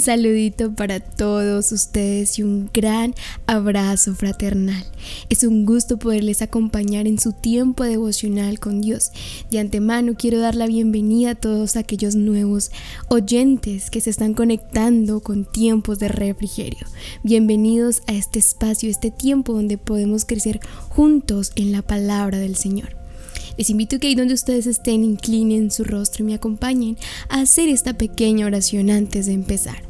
Saludito para todos ustedes y un gran abrazo fraternal. Es un gusto poderles acompañar en su tiempo devocional con Dios. De antemano quiero dar la bienvenida a todos aquellos nuevos oyentes que se están conectando con tiempos de refrigerio. Bienvenidos a este espacio, este tiempo donde podemos crecer juntos en la palabra del Señor. Les invito que ahí donde ustedes estén inclinen su rostro y me acompañen a hacer esta pequeña oración antes de empezar.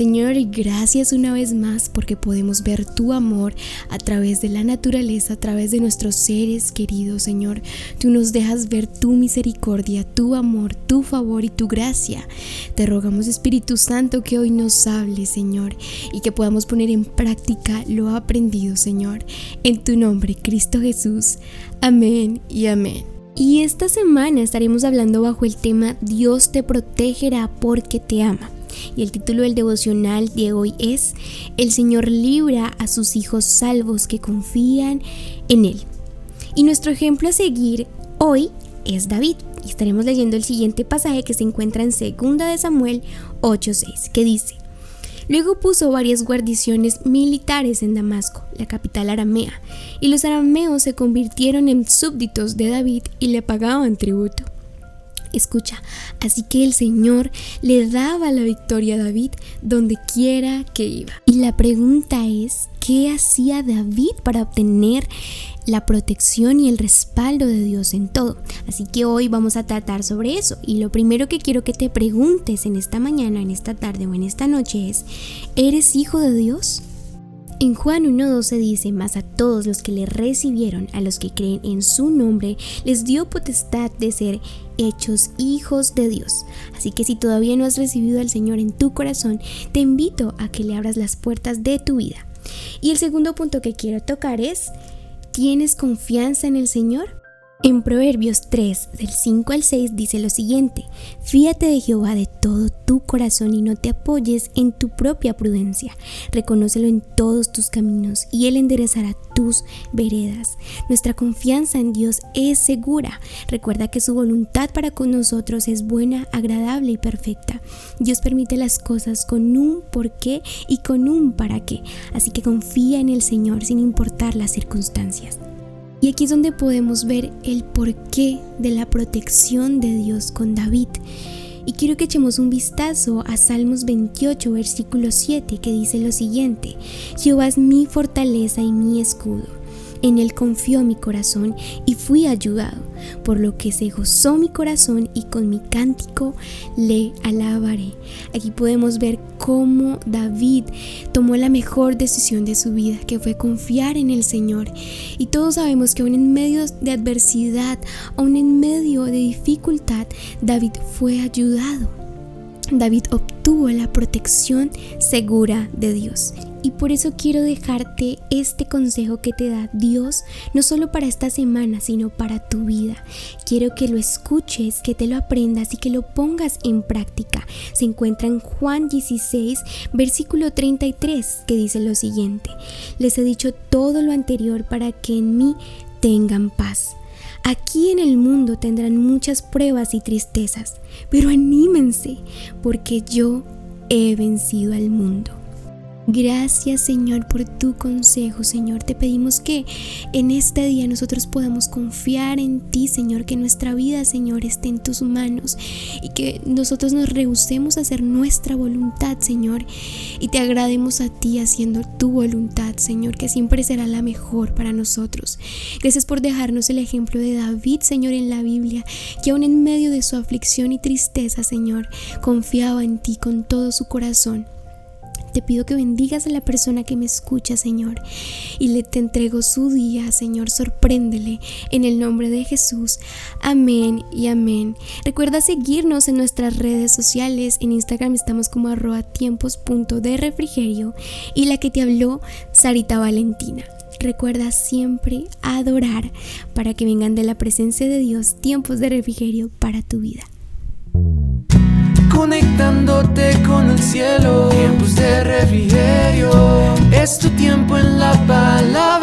Señor, gracias una vez más porque podemos ver tu amor a través de la naturaleza, a través de nuestros seres queridos, Señor. Tú nos dejas ver tu misericordia, tu amor, tu favor y tu gracia. Te rogamos, Espíritu Santo, que hoy nos hable, Señor, y que podamos poner en práctica lo aprendido, Señor. En tu nombre, Cristo Jesús. Amén y amén. Y esta semana estaremos hablando bajo el tema Dios te protegerá porque te ama. Y el título del devocional de hoy es El Señor libra a sus hijos salvos que confían en Él. Y nuestro ejemplo a seguir hoy es David. Y estaremos leyendo el siguiente pasaje que se encuentra en 2 de Samuel 8:6, que dice: Luego puso varias guarniciones militares en Damasco, la capital aramea, y los arameos se convirtieron en súbditos de David y le pagaban tributo. Escucha, así que el Señor le daba la victoria a David donde quiera que iba. Y la pregunta es, ¿qué hacía David para obtener la protección y el respaldo de Dios en todo? Así que hoy vamos a tratar sobre eso. Y lo primero que quiero que te preguntes en esta mañana, en esta tarde o en esta noche es, ¿eres hijo de Dios? En Juan 1.12 dice, mas a todos los que le recibieron, a los que creen en su nombre, les dio potestad de ser hechos hijos de Dios. Así que si todavía no has recibido al Señor en tu corazón, te invito a que le abras las puertas de tu vida. Y el segundo punto que quiero tocar es, ¿tienes confianza en el Señor? En Proverbios 3, del 5 al 6 dice lo siguiente, fíate de Jehová de todo tu corazón y no te apoyes en tu propia prudencia, reconócelo en todos tus caminos y Él enderezará tus veredas. Nuestra confianza en Dios es segura, recuerda que su voluntad para con nosotros es buena, agradable y perfecta. Dios permite las cosas con un por qué y con un para qué, así que confía en el Señor sin importar las circunstancias. Y aquí es donde podemos ver el porqué de la protección de Dios con David. Y quiero que echemos un vistazo a Salmos 28, versículo 7, que dice lo siguiente, Jehová es mi fortaleza y mi escudo. En él confió mi corazón y fui ayudado, por lo que se gozó mi corazón y con mi cántico le alabaré. Aquí podemos ver cómo David tomó la mejor decisión de su vida, que fue confiar en el Señor. Y todos sabemos que aún en medio de adversidad, aún en medio de dificultad, David fue ayudado. David obtuvo la protección segura de Dios. Y por eso quiero dejarte este consejo que te da Dios, no solo para esta semana, sino para tu vida. Quiero que lo escuches, que te lo aprendas y que lo pongas en práctica. Se encuentra en Juan 16, versículo 33, que dice lo siguiente. Les he dicho todo lo anterior para que en mí tengan paz. Aquí en el mundo tendrán muchas pruebas y tristezas, pero anímense, porque yo he vencido al mundo. Gracias Señor por tu consejo, Señor. Te pedimos que en este día nosotros podamos confiar en ti, Señor, que nuestra vida, Señor, esté en tus manos y que nosotros nos rehusemos a hacer nuestra voluntad, Señor, y te agrademos a ti haciendo tu voluntad, Señor, que siempre será la mejor para nosotros. Gracias por dejarnos el ejemplo de David, Señor, en la Biblia, que aún en medio de su aflicción y tristeza, Señor, confiaba en ti con todo su corazón. Te pido que bendigas a la persona que me escucha, Señor, y le te entrego su día, Señor, sorpréndele en el nombre de Jesús. Amén y amén. Recuerda seguirnos en nuestras redes sociales. En Instagram estamos como arroba tiempos.de refrigerio y la que te habló, Sarita Valentina. Recuerda siempre adorar para que vengan de la presencia de Dios tiempos de refrigerio para tu vida conectándote con el cielo. Tiempos de refrigerio. Es tu tiempo en la palabra